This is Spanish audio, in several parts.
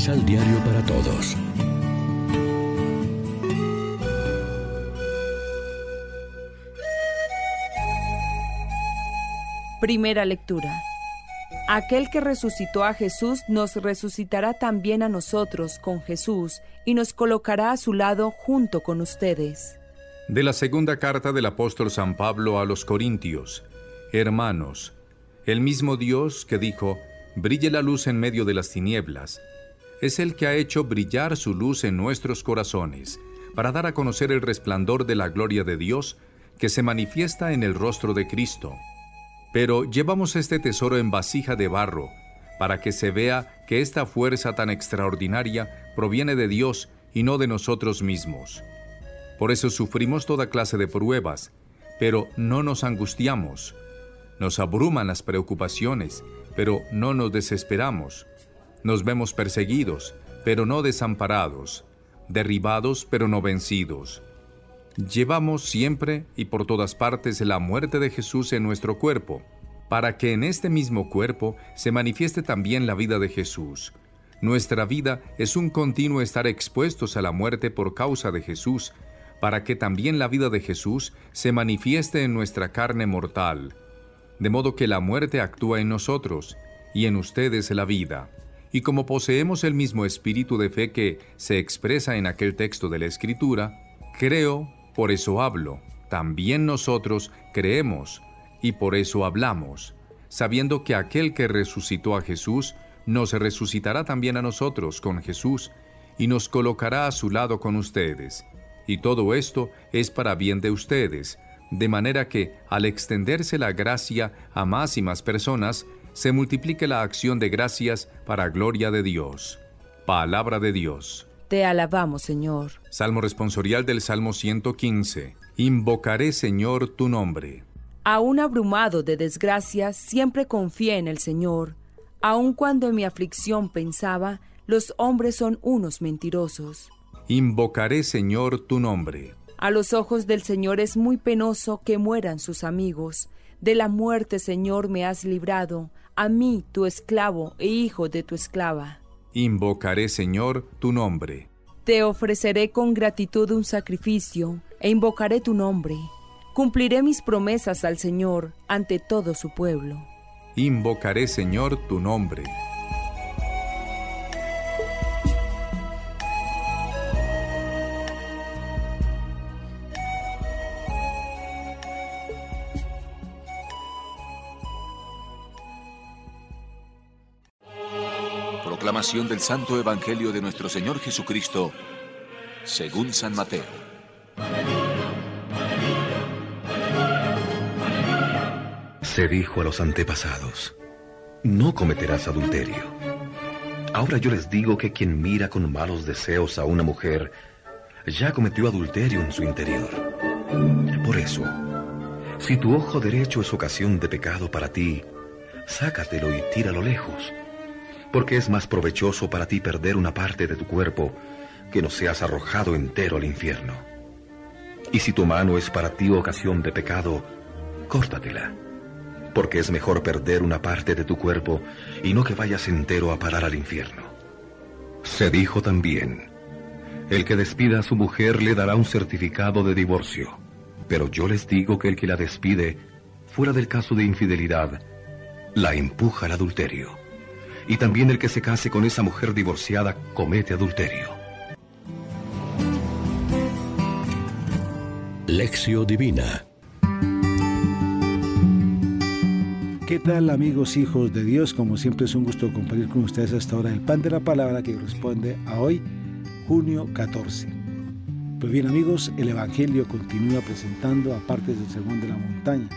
Misal Diario para Todos. Primera lectura. Aquel que resucitó a Jesús nos resucitará también a nosotros con Jesús y nos colocará a su lado junto con ustedes. De la segunda carta del apóstol San Pablo a los Corintios. Hermanos, el mismo Dios que dijo, brille la luz en medio de las tinieblas, es el que ha hecho brillar su luz en nuestros corazones, para dar a conocer el resplandor de la gloria de Dios que se manifiesta en el rostro de Cristo. Pero llevamos este tesoro en vasija de barro, para que se vea que esta fuerza tan extraordinaria proviene de Dios y no de nosotros mismos. Por eso sufrimos toda clase de pruebas, pero no nos angustiamos. Nos abruman las preocupaciones, pero no nos desesperamos. Nos vemos perseguidos, pero no desamparados, derribados, pero no vencidos. Llevamos siempre y por todas partes la muerte de Jesús en nuestro cuerpo, para que en este mismo cuerpo se manifieste también la vida de Jesús. Nuestra vida es un continuo estar expuestos a la muerte por causa de Jesús, para que también la vida de Jesús se manifieste en nuestra carne mortal de modo que la muerte actúa en nosotros y en ustedes la vida. Y como poseemos el mismo espíritu de fe que se expresa en aquel texto de la Escritura, creo, por eso hablo. También nosotros creemos y por eso hablamos, sabiendo que aquel que resucitó a Jesús nos resucitará también a nosotros con Jesús y nos colocará a su lado con ustedes. Y todo esto es para bien de ustedes, de manera que, al extenderse la gracia a más y más personas, se multiplique la acción de gracias para gloria de Dios. Palabra de Dios. Te alabamos, Señor. Salmo responsorial del Salmo 115. Invocaré, Señor, tu nombre. Aún abrumado de desgracia, siempre confié en el Señor. Aun cuando en mi aflicción pensaba, los hombres son unos mentirosos. Invocaré, Señor, tu nombre. A los ojos del Señor es muy penoso que mueran sus amigos. De la muerte, Señor, me has librado, a mí, tu esclavo e hijo de tu esclava. Invocaré, Señor, tu nombre. Te ofreceré con gratitud un sacrificio, e invocaré tu nombre. Cumpliré mis promesas al Señor ante todo su pueblo. Invocaré, Señor, tu nombre. Proclamación del Santo Evangelio de nuestro Señor Jesucristo, según San Mateo. Se dijo a los antepasados, no cometerás adulterio. Ahora yo les digo que quien mira con malos deseos a una mujer, ya cometió adulterio en su interior. Por eso, si tu ojo derecho es ocasión de pecado para ti, sácatelo y tíralo lejos porque es más provechoso para ti perder una parte de tu cuerpo que no seas arrojado entero al infierno. Y si tu mano es para ti ocasión de pecado, córtatela, porque es mejor perder una parte de tu cuerpo y no que vayas entero a parar al infierno. Se dijo también, el que despida a su mujer le dará un certificado de divorcio, pero yo les digo que el que la despide, fuera del caso de infidelidad, la empuja al adulterio y también el que se case con esa mujer divorciada comete adulterio. Lección Divina ¿Qué tal amigos hijos de Dios? Como siempre es un gusto compartir con ustedes esta hora el pan de la palabra que corresponde a hoy, junio 14. Pues bien amigos, el Evangelio continúa presentando a partes del sermón de la montaña.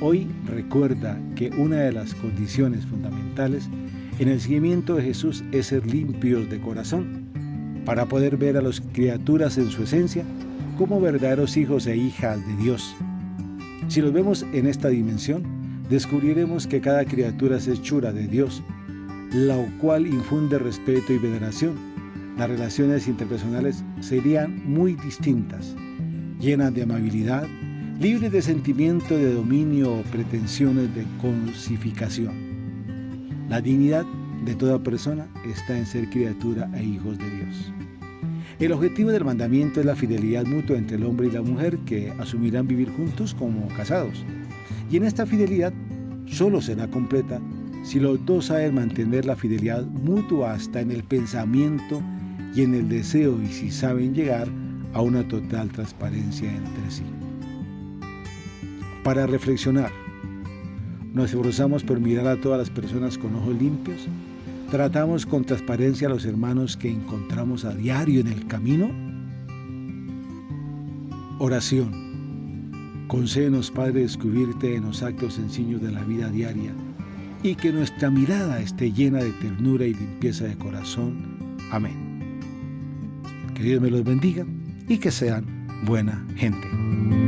Hoy recuerda que una de las condiciones fundamentales en el seguimiento de Jesús es ser limpios de corazón, para poder ver a las criaturas en su esencia como verdaderos hijos e hijas de Dios. Si los vemos en esta dimensión, descubriremos que cada criatura es hechura de Dios, lo cual infunde respeto y veneración. Las relaciones interpersonales serían muy distintas, llenas de amabilidad, libres de sentimiento de dominio o pretensiones de cosificación. La dignidad de toda persona está en ser criatura e hijos de Dios. El objetivo del mandamiento es la fidelidad mutua entre el hombre y la mujer que asumirán vivir juntos como casados. Y en esta fidelidad solo será completa si los dos saben mantener la fidelidad mutua hasta en el pensamiento y en el deseo y si saben llegar a una total transparencia entre sí. Para reflexionar, nos esforzamos por mirar a todas las personas con ojos limpios, tratamos con transparencia a los hermanos que encontramos a diario en el camino. Oración. Concédenos, Padre, descubrirte en los actos sencillos de la vida diaria y que nuestra mirada esté llena de ternura y limpieza de corazón. Amén. Que Dios me los bendiga y que sean buena gente.